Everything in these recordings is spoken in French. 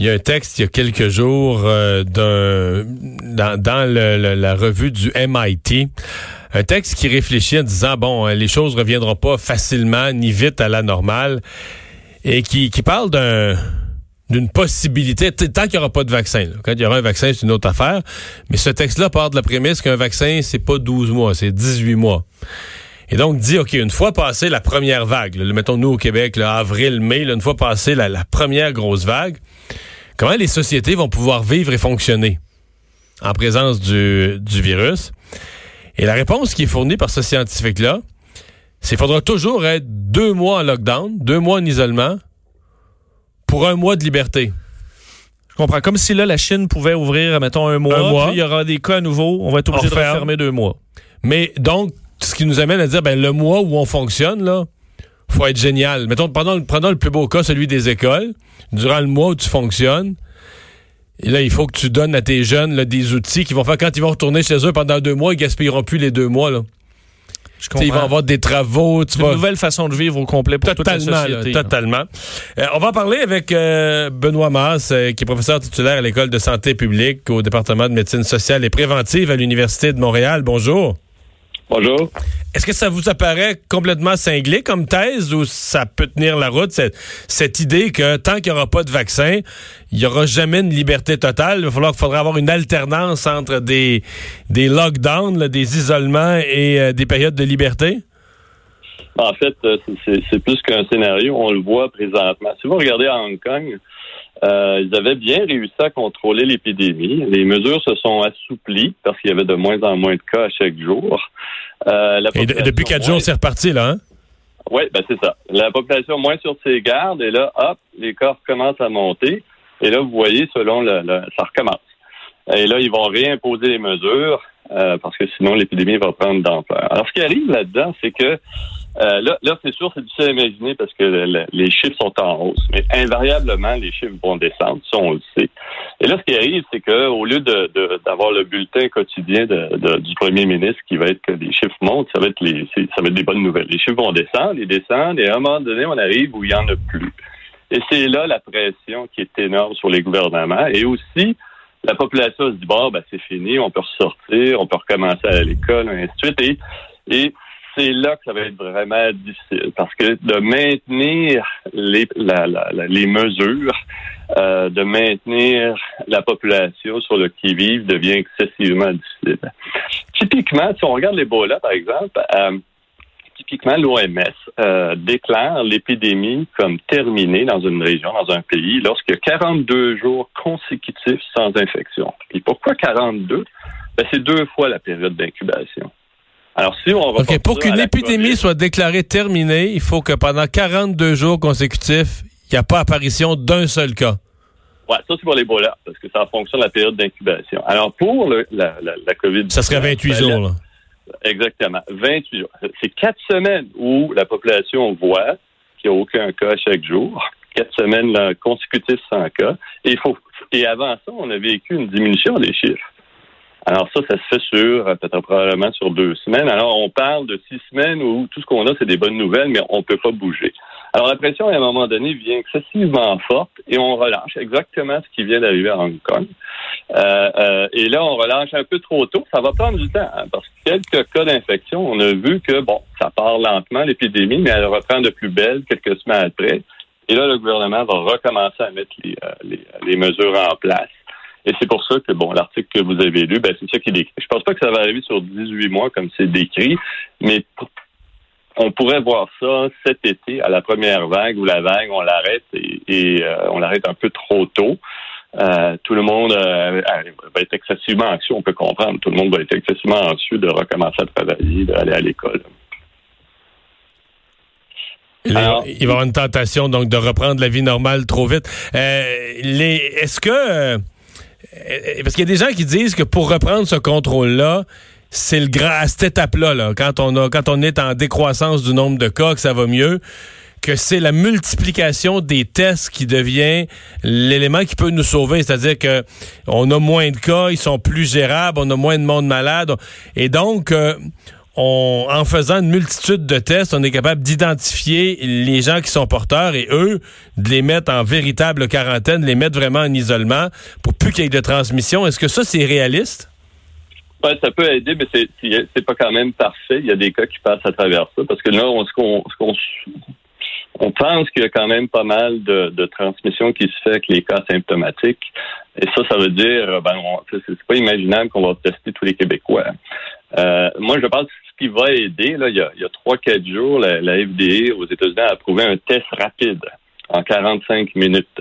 Il y a un texte il y a quelques jours euh, d'un dans, la revue du MIT, un texte qui réfléchit en disant bon, les choses reviendront pas facilement ni vite à la normale et qui, qui parle d'un d'une possibilité, tant qu'il n'y aura pas de vaccin. Quand il y aura un vaccin, c'est une autre affaire. Mais ce texte-là part de la prémisse qu'un vaccin, c'est pas 12 mois, c'est 18 mois. Et donc, dit, OK, une fois passé la première vague, mettons nous au Québec, avril, mai, une fois passé la, première grosse vague, comment les sociétés vont pouvoir vivre et fonctionner en présence du, du virus? Et la réponse qui est fournie par ce scientifique-là, c'est qu'il faudra toujours être deux mois en lockdown, deux mois en isolement, pour un mois de liberté. Je comprends. Comme si là, la Chine pouvait ouvrir, mettons, un mois, un mois. Puis il y aura des cas nouveaux, on va être obligé de fermer deux mois. Mais donc, ce qui nous amène à dire, ben, le mois où on fonctionne, là, faut être génial. Mettons, prenons, prenons le plus beau cas, celui des écoles. Durant le mois où tu fonctionnes, et là, il faut que tu donnes à tes jeunes là, des outils qui vont faire quand ils vont retourner chez eux pendant deux mois, ils gaspilleront plus les deux mois. Là. Je ils vont avoir des travaux. Tu une nouvelle façon de vivre au complet pour totalement, toute la société. totalement. Euh, on va parler avec euh, Benoît Masse, euh, qui est professeur titulaire à l'École de santé publique au département de médecine sociale et préventive à l'Université de Montréal. Bonjour. Bonjour. Est-ce que ça vous apparaît complètement cinglé comme thèse ou ça peut tenir la route, cette, idée que tant qu'il n'y aura pas de vaccin, il n'y aura jamais une liberté totale? Il va falloir, faudra avoir une alternance entre des, des lockdowns, des isolements et euh, des périodes de liberté? En fait, euh, c'est plus qu'un scénario. On le voit présentement. Si vous regardez à Hong Kong, euh, ils avaient bien réussi à contrôler l'épidémie. Les mesures se sont assouplies parce qu'il y avait de moins en moins de cas à chaque jour. Euh, et depuis quatre jours, c'est reparti, là, hein? Oui, ben c'est ça. La population moins sur ses gardes, et là, hop, les cas commencent à monter. Et là, vous voyez, selon le, ça recommence. Et là, ils vont réimposer les mesures euh, parce que sinon, l'épidémie va prendre d'ampleur. Alors, ce qui arrive là-dedans, c'est que euh, là, là c'est sûr, c'est difficile à imaginer parce que les chiffres sont en hausse, mais invariablement, les chiffres vont descendre, ça, on le sait. Et là, ce qui arrive, c'est qu'au lieu de, d'avoir le bulletin quotidien de, du premier ministre qui va être que les chiffres montent, ça va être les, ça va être des bonnes nouvelles. Les chiffres vont descendre, ils descendent, et à un moment donné, on arrive où il n'y en a plus. Et c'est là la pression qui est énorme sur les gouvernements. Et aussi, la population se dit, bon, ben, c'est fini, on peut ressortir, on peut recommencer à l'école, et ainsi de suite. Et, et c'est là que ça va être vraiment difficile parce que de maintenir les, les mesures, euh, de maintenir la population sur le qui-vive devient excessivement difficile. Typiquement, si on regarde l'Ebola, par exemple, euh, typiquement, l'OMS euh, déclare l'épidémie comme terminée dans une région, dans un pays, lorsqu'il y a 42 jours consécutifs sans infection. Et pourquoi 42? Ben, c'est deux fois la période d'incubation. Alors, si on pour qu'une épidémie soit déclarée terminée, il faut que pendant 42 jours consécutifs, il n'y a pas apparition d'un seul cas. Oui, ça c'est pour l'Ebola, parce que ça fonctionne la période d'incubation. Alors, pour la, la, COVID... Ça serait 28 jours, là. Exactement, 28 jours. C'est quatre semaines où la population voit qu'il n'y a aucun cas chaque jour. Quatre semaines consécutives sans cas. Et, faut, et avant ça, on a vécu une diminution des chiffres. Alors ça, ça se fait sur euh, peut-être probablement sur deux semaines. Alors on parle de six semaines où tout ce qu'on a, c'est des bonnes nouvelles, mais on ne peut pas bouger. Alors la pression, à un moment donné, vient excessivement forte et on relâche exactement ce qui vient d'arriver à Hong Kong. Euh, euh, et là, on relâche un peu trop tôt. Ça va prendre du temps hein, parce que quelques cas d'infection, on a vu que bon, ça part lentement l'épidémie, mais elle reprend de plus belle quelques semaines après. Et là, le gouvernement va recommencer à mettre les, les, les mesures en place. Et c'est pour ça que, bon, l'article que vous avez lu, ben, c'est ça qui est décrit. Je pense pas que ça va arriver sur 18 mois comme c'est décrit, mais on pourrait voir ça cet été à la première vague où la vague, on l'arrête et, euh, on l'arrête un peu trop tôt. Euh, tout le monde euh, va être excessivement anxieux, on peut comprendre. Tout le monde va être excessivement anxieux de recommencer à travailler, d'aller à l'école. il va y avoir une tentation donc de reprendre la vie normale trop vite. les, est-ce que parce qu'il y a des gens qui disent que pour reprendre ce contrôle-là, c'est le à cette étape-là, quand on a, quand on est en décroissance du nombre de cas, que ça va mieux, que c'est la multiplication des tests qui devient l'élément qui peut nous sauver. C'est-à-dire que on a moins de cas, ils sont plus gérables, on a moins de monde malade, et donc euh, en faisant une multitude de tests, on est capable d'identifier les gens qui sont porteurs et eux, de les mettre en véritable quarantaine, de les mettre vraiment en isolement pour plus qu'il y ait de transmission. Est-ce que ça, c'est réaliste? Ça peut aider, mais c'est, c'est pas quand même parfait. Il y a des cas qui passent à travers ça. Parce que là, on, pense qu'il y a quand même pas mal de, de transmission qui se fait avec les cas symptomatiques. Et ça, ça veut dire, ben, c'est pas imaginable qu'on va tester tous les Québécois. Euh, moi, je pense que ce qui va aider, là, il y a, a 3-4 jours, la, la, FDA aux États-Unis a approuvé un test rapide en 45 minutes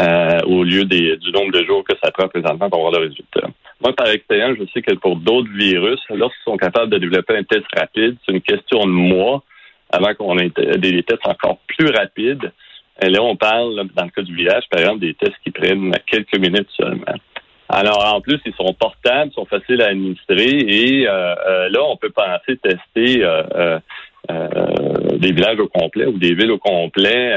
euh, au lieu des, du nombre de jours que ça prend présentement pour avoir le résultat. Moi, par expérience, je sais que pour d'autres virus, lorsqu'ils sont capables de développer un test rapide, c'est une question de mois avant qu'on ait des tests encore plus rapides. Et là, on parle, dans le cas du village, par exemple, des tests qui prennent quelques minutes seulement. Alors, en plus, ils sont portables, sont faciles à administrer et euh, euh, là, on peut penser tester euh, des villages au complet ou des villes au complet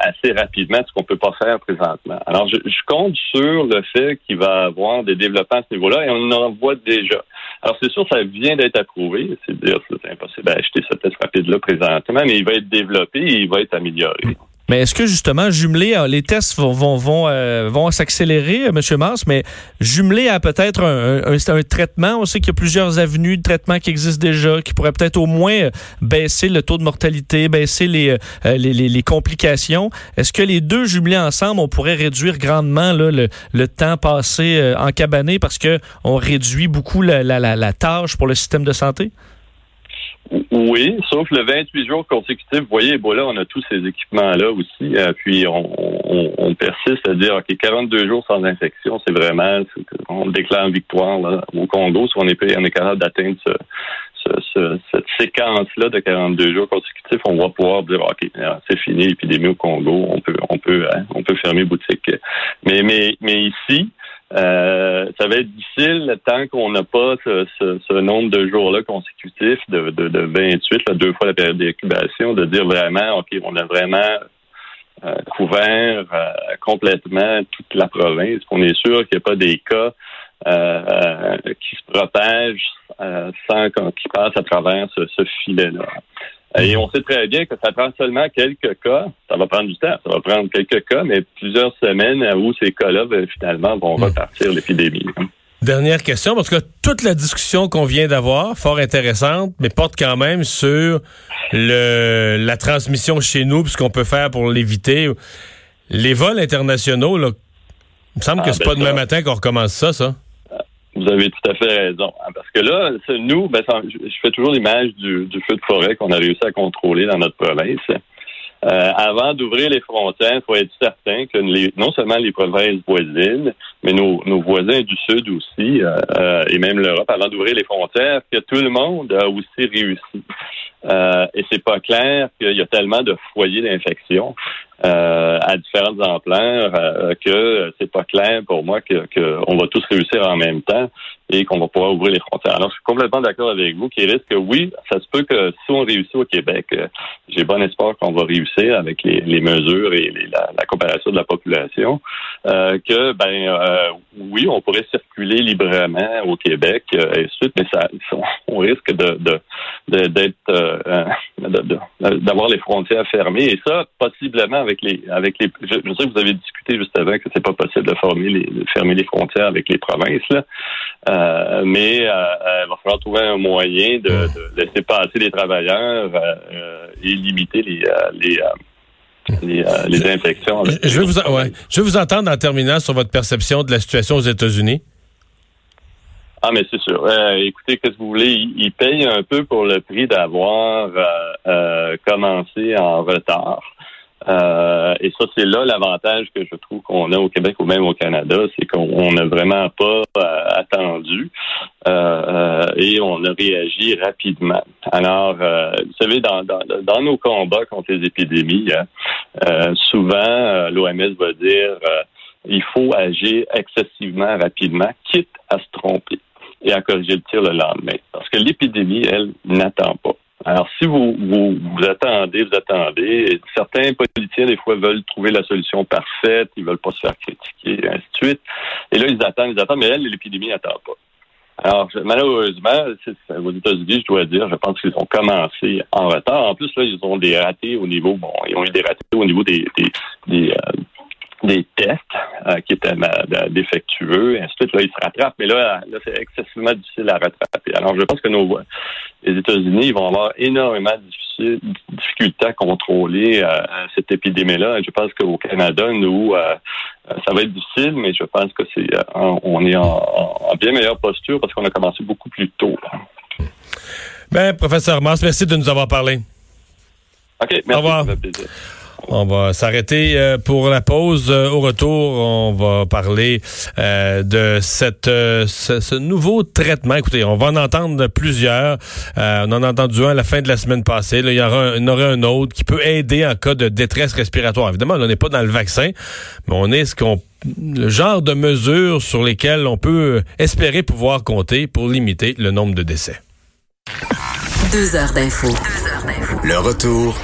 assez rapidement, ce qu'on peut pas faire présentement. Alors, je, compte sur le fait qu'il va y avoir des développements à ce niveau-là et on en voit déjà. Alors, c'est sûr, ça vient d'être approuvé. C'est dire c'est impossible d'acheter ce test rapide-là présentement, mais il va être développé et il va être amélioré. Mais est-ce que justement, jumelé, euh, les tests vont vont vont, euh, vont s'accélérer, euh, M. Mars, mais jumelé à peut-être un, traitement, on sait qu'il y a plusieurs avenues de traitement qui existent déjà, qui pourraient peut-être au moins baisser le taux de mortalité, baisser les, les, les, complications. Est-ce que les deux jumelés ensemble, on pourrait réduire grandement le, le temps passé en cabané parce que on réduit beaucoup la, la, la, la tâche pour le système de santé? Oui, sauf le 28 jours consécutifs. Vous voyez, bon, là, on a tous ces équipements-là aussi. Euh, puis on, on, persiste à dire, OK, 42 jours sans infection, c'est vraiment, on déclare victoire là, au Congo. Si on est, on est capable d'atteindre ce, cette séquence-là de 42 jours consécutifs, on va pouvoir dire, OK, c'est fini l'épidémie au Congo, on peut, on peut, hein, on peut fermer boutique. Mais, mais, mais ici, euh, ça va être difficile tant qu'on n'a pas ce, ce, nombre de jours-là consécutifs de, de, de 28, deux fois la période d'incubation, de dire vraiment, OK, on a vraiment euh, couvert euh, complètement toute la province, qu'on est sûr qu'il n'y a pas des cas qui se propagent sans qu'ils passent à travers ce, ce filet-là. Et on sait très bien que ça prend seulement quelques cas. Ça va prendre du temps. Ça va prendre quelques cas, mais plusieurs semaines où ces cas-là, ben, finalement, vont hmm. repartir l'épidémie. Dernière question, parce que toute la discussion qu'on vient d'avoir, fort intéressante, mais porte quand même sur le, la transmission chez nous, ce qu'on peut faire pour l'éviter. Les vols internationaux, là, il me semble que ah, c'est ben pas demain matin qu'on recommence ça, ça. Vous avez tout à fait raison. Hein, parce que là, nous, ben, je fais toujours l'image du, feu de forêt qu'on a réussi à contrôler dans notre province. Euh, avant d'ouvrir les frontières, il faut être certain que non seulement les provinces voisines, mais nos, voisins du Sud aussi, euh, euh, et même l'Europe, avant d'ouvrir les frontières, que tout le monde a aussi réussi. et c'est pas clair qu'il y a tellement de foyers d'infection euh, à différentes ampleurs euh, que c'est pas clair pour moi que, on va tous réussir en même temps et qu'on va pouvoir ouvrir les frontières. Alors, je suis complètement d'accord avec vous risque que oui, ça se peut que si on réussit au Québec, euh, j'ai bon espoir qu'on va réussir avec les, mesures et la, la, coopération de la population, euh, que ben oui, on pourrait circuler librement au Québec et suite, mais ça, on risque de d'être d'avoir les frontières fermées et ça possiblement avec les avec les je, sais que vous avez discuté juste avant que c'est pas possible de, les, fermer les frontières avec les provinces là. Euh, mais euh, euh, il va falloir trouver un moyen de, laisser passer les travailleurs et limiter les les, les, infections. Je, vais vous je vais vous entendre en terminant sur votre perception de la situation aux États-Unis. Ah, mais c'est sûr. écoutez, qu'est-ce que vous voulez? Ils, payent un peu pour le prix d'avoir commencé en retard. Euh, et ça, c'est là l'avantage que je trouve qu'on a au Québec ou même au Canada, c'est qu'on n'a vraiment pas euh, attendu euh, et on a réagi rapidement. Alors, vous savez, dans, dans, nos combats contre les épidémies, souvent l'OMS va dire il faut agir excessivement rapidement, quitte à se tromper et à corriger le tir le lendemain. Parce que l'épidémie, elle, n'attend pas. Alors, si vous, vous, vous, attendez, vous attendez, certains politiciens, des fois, veulent trouver la solution parfaite, ils veulent pas se faire critiquer, ainsi de suite. Et là, ils attendent, ils attendent, mais elle, l'épidémie n'attend pas. Alors, malheureusement, aux États-Unis, je dois dire, je pense qu'ils ont commencé en retard. En plus, là, ils ont des ratés au niveau, bon, ils ont eu des ratés au niveau des, des, des, euh, des tests euh, qui étaient défectueux, et ainsi de suite. Là, ils se rattrapent, mais là, là c'est excessivement difficile à rattraper. Alors, je pense que nos, les États-Unis vont avoir énormément de difficultés à contrôler euh, cette épidémie-là. Je pense qu'au Canada, nous, euh, ça va être difficile, mais je pense que c'est on est en, bien meilleure posture parce qu'on a commencé beaucoup plus tôt. Ben, professeur Mars, merci de nous avoir parlé. OK, merci. Au revoir. On va s'arrêter euh, pour la pause. Euh, au retour, on va parler euh, de cette ce, nouveau traitement. Écoutez, on va en entendre plusieurs. on en a entendu un à la fin de la semaine passée. il y aura un, aurait un autre qui peut aider en cas de détresse respiratoire. Évidemment, on n'est pas dans le vaccin, mais on est ce qu'on le genre de mesures sur lesquelles on peut espérer pouvoir compter pour limiter le nombre de décès. Deux heures d'info. Le retour